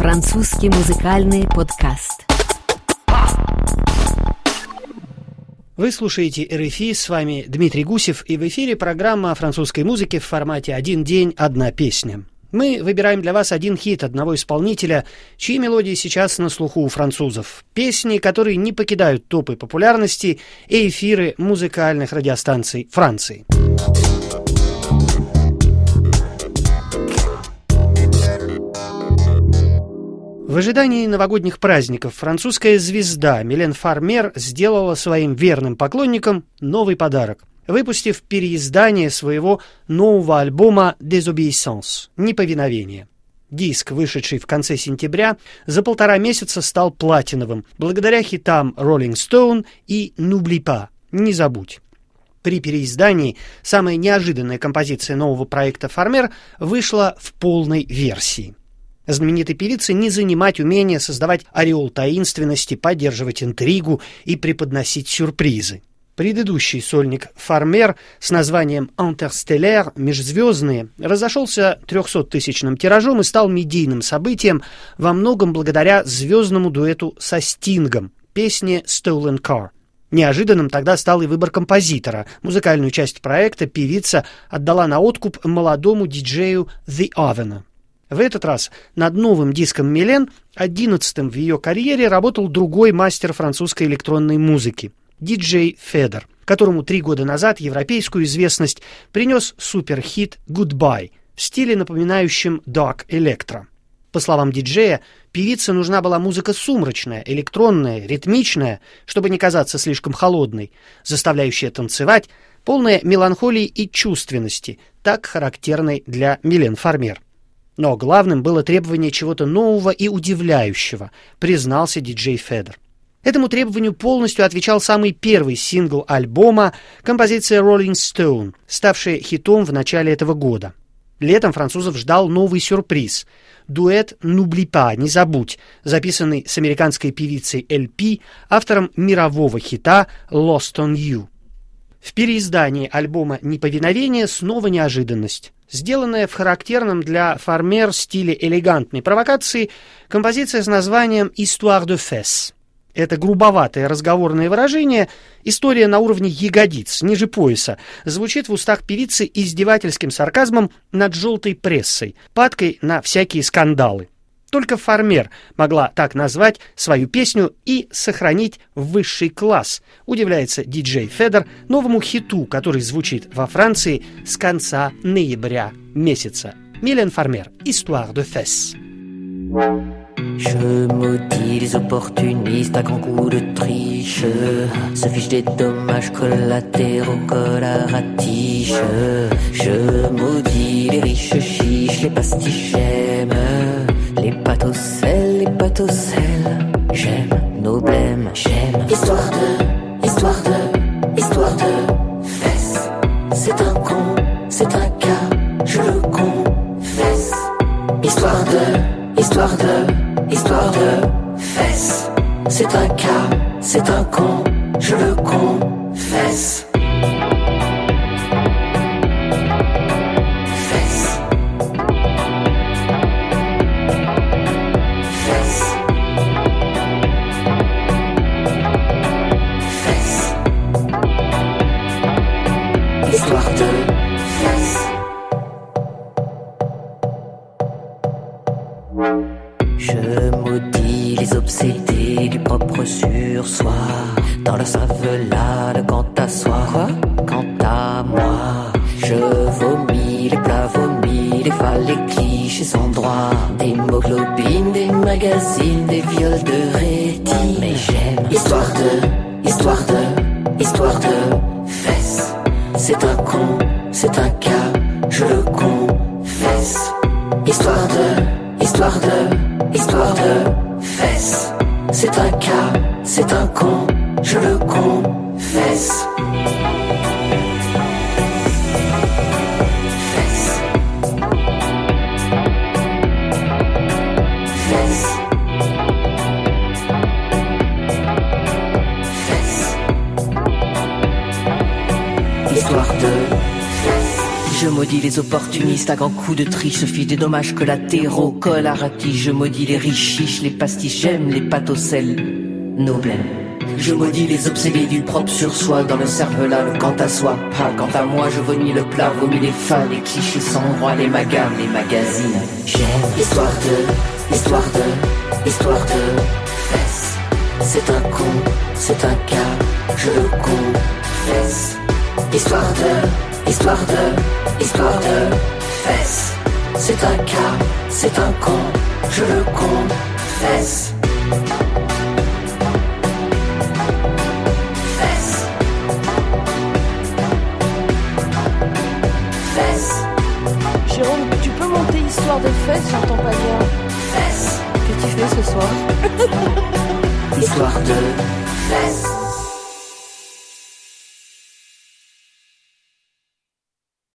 Французский музыкальный подкаст. Вы слушаете РФИ, с вами Дмитрий Гусев, и в эфире программа о французской музыке в формате «Один день, одна песня». Мы выбираем для вас один хит одного исполнителя, чьи мелодии сейчас на слуху у французов. Песни, которые не покидают топы популярности и эфиры музыкальных радиостанций Франции. В ожидании новогодних праздников французская звезда Милен Фармер сделала своим верным поклонникам новый подарок, выпустив переиздание своего нового альбома «Désobéissance» — «Неповиновение». Диск, вышедший в конце сентября, за полтора месяца стал платиновым, благодаря хитам «Rolling Stone» и «N'oublie pas» — «Не забудь». При переиздании самая неожиданная композиция нового проекта «Фармер» вышла в полной версии знаменитой певице не занимать умение создавать ореол таинственности, поддерживать интригу и преподносить сюрпризы. Предыдущий сольник «Фармер» с названием «Интерстеллер» «Межзвездные» разошелся 300-тысячным тиражом и стал медийным событием во многом благодаря звездному дуэту со Стингом, песне «Stolen Car». Неожиданным тогда стал и выбор композитора. Музыкальную часть проекта певица отдала на откуп молодому диджею The Oven. В этот раз над новым диском Милен, одиннадцатым в ее карьере, работал другой мастер французской электронной музыки – диджей Федер, которому три года назад европейскую известность принес суперхит «Goodbye» в стиле, напоминающем Dark Electro. По словам диджея, певице нужна была музыка сумрачная, электронная, ритмичная, чтобы не казаться слишком холодной, заставляющая танцевать, полная меланхолии и чувственности, так характерной для Милен Фармер. Но главным было требование чего-то нового и удивляющего, признался диджей Федер. Этому требованию полностью отвечал самый первый сингл альбома, композиция Rolling Stone, ставшая хитом в начале этого года. Летом французов ждал новый сюрприз – дуэт «N'oublie pas» – «Не забудь», записанный с американской певицей LP, автором мирового хита «Lost on You». В переиздании альбома «Неповиновение» снова неожиданность. Сделанная в характерном для фармер стиле элегантной провокации композиция с названием «Histoire de fesse». Это грубоватое разговорное выражение, история на уровне ягодиц, ниже пояса, звучит в устах певицы издевательским сарказмом над желтой прессой, падкой на всякие скандалы. Только Фармер могла так назвать свою песню и сохранить высший класс, удивляется диджей Федер новому хиту, который звучит во Франции с конца ноября месяца. Милен Фармер «Histoire de fesse». Je maudis les opportunistes à grands coups de triche Se fiche des dommages collatéraux collaratiches Je maudis les riches chiches, les pastichèmes Les sel, les sel. J'aime nos j'aime. Histoire de, histoire de, histoire de fesses. C'est un con, c'est un cas, je le confesse. Histoire de, histoire de, histoire de fesses. C'est un cas, c'est un con, je le confesse. mur, soit dans la savelade quand à soi. Quoi? Quant à moi, je vomis, les plats vomis, les falles, les clichés sans droit. Des moglobines, des magazines, des viols de rétine. Mais j'aime. Histoire de, histoire de, histoire de fesses. C'est un con, c'est un cas, je le confesse. Histoire de, histoire de, histoire de fesses. C'est un cas c'est un con, je le confesse. Je maudis les opportunistes à grands coups de triche, fils des dommages que la collatéraux, col à raquis. Je maudis les richiches, les pastiches, les pâtes au sel nos Je maudis les obsédés du propre sur soi. Dans le cervelas, le quant à soi. Pas quant à moi, je vomis le plat. Vomis les fans, les clichés sans droit Les magas, les magazines. J'aime l'histoire de, histoire de, histoire de fesses. C'est un con, c'est un cas Je le confesse. Histoire de, histoire de, histoire de fesses. C'est un cas, c'est un con Je le confesse sur ton pavillon. Qu'est-ce que tu fais ce soir? Histoire de fesses.